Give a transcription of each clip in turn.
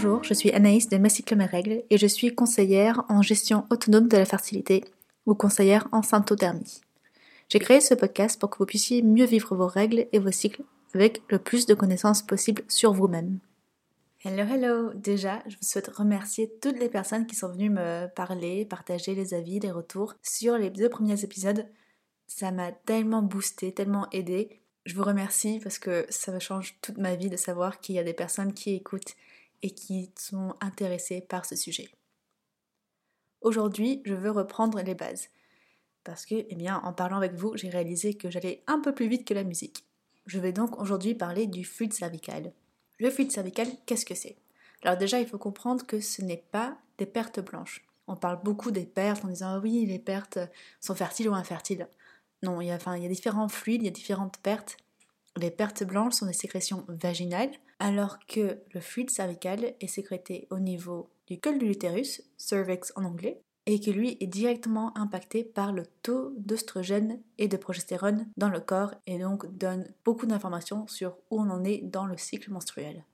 Bonjour, je suis Anaïs de Mes cycles mes règles et je suis conseillère en gestion autonome de la fertilité ou conseillère en symptothermie. J'ai créé ce podcast pour que vous puissiez mieux vivre vos règles et vos cycles avec le plus de connaissances possible sur vous-même. Hello, hello! Déjà, je vous souhaite remercier toutes les personnes qui sont venues me parler, partager les avis, les retours sur les deux premiers épisodes. Ça m'a tellement boosté, tellement aidé. Je vous remercie parce que ça change toute ma vie de savoir qu'il y a des personnes qui écoutent et qui sont intéressées par ce sujet. Aujourd'hui, je veux reprendre les bases. Parce que, eh bien, en parlant avec vous, j'ai réalisé que j'allais un peu plus vite que la musique. Je vais donc aujourd'hui parler du fluide cervical. Le fluide cervical, qu'est-ce que c'est? Alors déjà, il faut comprendre que ce n'est pas des pertes blanches. On parle beaucoup des pertes en disant ah oui, les pertes sont fertiles ou infertiles. Non, il y, a, enfin, il y a différents fluides, il y a différentes pertes. Les pertes blanches sont des sécrétions vaginales, alors que le fluide cervical est sécrété au niveau du col de l'utérus, cervix en anglais, et que lui est directement impacté par le taux d'œstrogène et de progestérone dans le corps et donc donne beaucoup d'informations sur où on en est dans le cycle menstruel.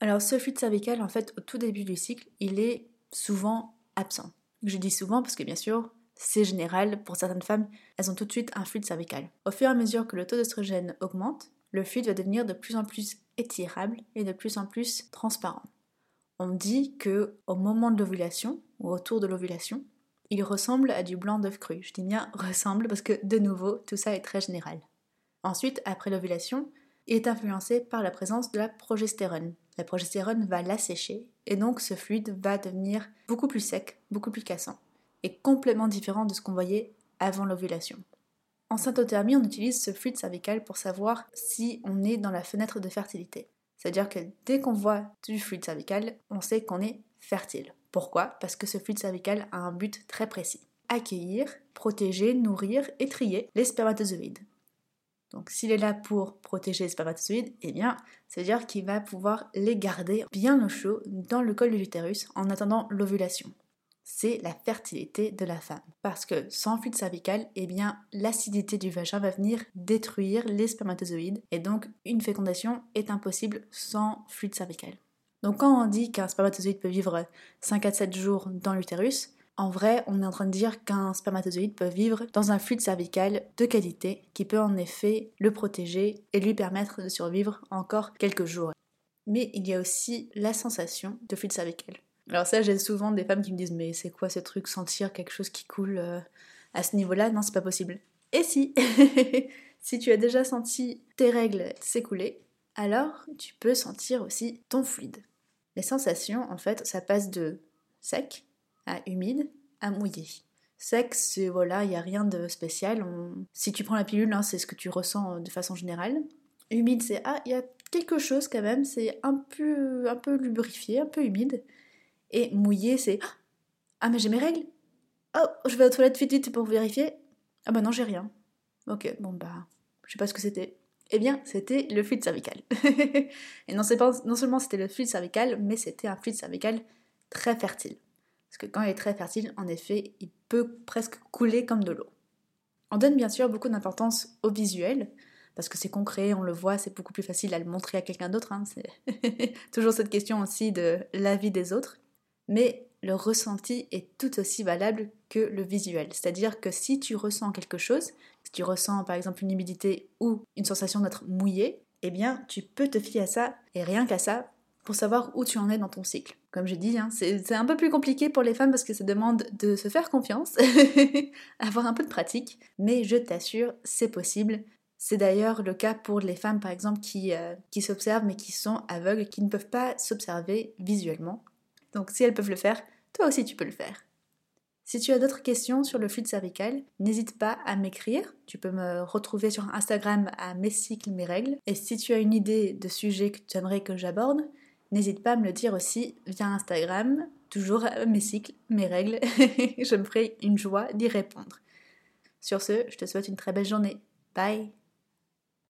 Alors ce fluide cervical, en fait, au tout début du cycle, il est souvent absent. Je dis souvent parce que bien sûr, c'est général, pour certaines femmes, elles ont tout de suite un fluide cervical. Au fur et à mesure que le taux d'œstrogène augmente, le fluide va devenir de plus en plus étirable et de plus en plus transparent. On dit que au moment de l'ovulation ou autour de l'ovulation, il ressemble à du blanc d'œuf cru. Je dis bien ressemble parce que de nouveau, tout ça est très général. Ensuite, après l'ovulation, il est influencé par la présence de la progestérone. La progestérone va l'assécher et donc ce fluide va devenir beaucoup plus sec, beaucoup plus cassant est complètement différent de ce qu'on voyait avant l'ovulation. En syntothermie, on utilise ce fluide cervical pour savoir si on est dans la fenêtre de fertilité. C'est-à-dire que dès qu'on voit du fluide cervical, on sait qu'on est fertile. Pourquoi? Parce que ce fluide cervical a un but très précis. Accueillir, protéger, nourrir et trier les spermatozoïdes. Donc s'il est là pour protéger les spermatozoïdes, eh bien, c'est-à-dire qu'il va pouvoir les garder bien au chaud dans le col de l'utérus en attendant l'ovulation c'est la fertilité de la femme. Parce que sans fluide cervical, eh bien, l'acidité du vagin va venir détruire les spermatozoïdes et donc une fécondation est impossible sans fluide cervical. Donc quand on dit qu'un spermatozoïde peut vivre 5 à 7 jours dans l'utérus, en vrai, on est en train de dire qu'un spermatozoïde peut vivre dans un fluide cervical de qualité qui peut en effet le protéger et lui permettre de survivre encore quelques jours. Mais il y a aussi la sensation de fluide cervical. Alors ça, j'ai souvent des femmes qui me disent mais c'est quoi ce truc sentir quelque chose qui coule euh, à ce niveau-là? Non, c'est pas possible. Et si? Si tu as déjà senti tes règles s'écouler, alors tu peux sentir aussi ton fluide. Les sensations, en fait, ça passe de sec à humide à mouillé. Sec, c'est voilà, il n'y a rien de spécial. Si tu prends la pilule, hein, c'est ce que tu ressens de façon générale. Humide, c'est ah, il y a quelque chose quand même, c'est un peu, un peu lubrifié, un peu humide. Et mouillé, c'est Ah, mais j'ai mes règles Oh, je vais aux toilettes vite vite pour vérifier. Ah bah non, j'ai rien. Ok, bon bah, je sais pas ce que c'était. Eh bien, c'était le fluide cervical. et non, pas, non seulement c'était le fluide cervical, mais c'était un fluide cervical très fertile. Parce que quand il est très fertile, en effet, il peut presque couler comme de l'eau. On donne bien sûr beaucoup d'importance au visuel, parce que c'est concret, on le voit, c'est beaucoup plus facile à le montrer à quelqu'un d'autre. Hein. C'est toujours cette question aussi de l'avis des autres mais le ressenti est tout aussi valable que le visuel. C'est-à-dire que si tu ressens quelque chose, si tu ressens par exemple une humidité ou une sensation d'être mouillé, eh bien tu peux te fier à ça et rien qu'à ça pour savoir où tu en es dans ton cycle. Comme je dis, hein, c'est un peu plus compliqué pour les femmes parce que ça demande de se faire confiance, avoir un peu de pratique, mais je t'assure, c'est possible. C'est d'ailleurs le cas pour les femmes par exemple qui, euh, qui s'observent mais qui sont aveugles, qui ne peuvent pas s'observer visuellement. Donc si elles peuvent le faire, toi aussi tu peux le faire. Si tu as d'autres questions sur le fluide cervical, n'hésite pas à m'écrire. Tu peux me retrouver sur Instagram à mes cycles, mes règles. Et si tu as une idée de sujet que tu aimerais que j'aborde, n'hésite pas à me le dire aussi via Instagram, toujours mes cycles, mes règles. je me ferai une joie d'y répondre. Sur ce, je te souhaite une très belle journée. Bye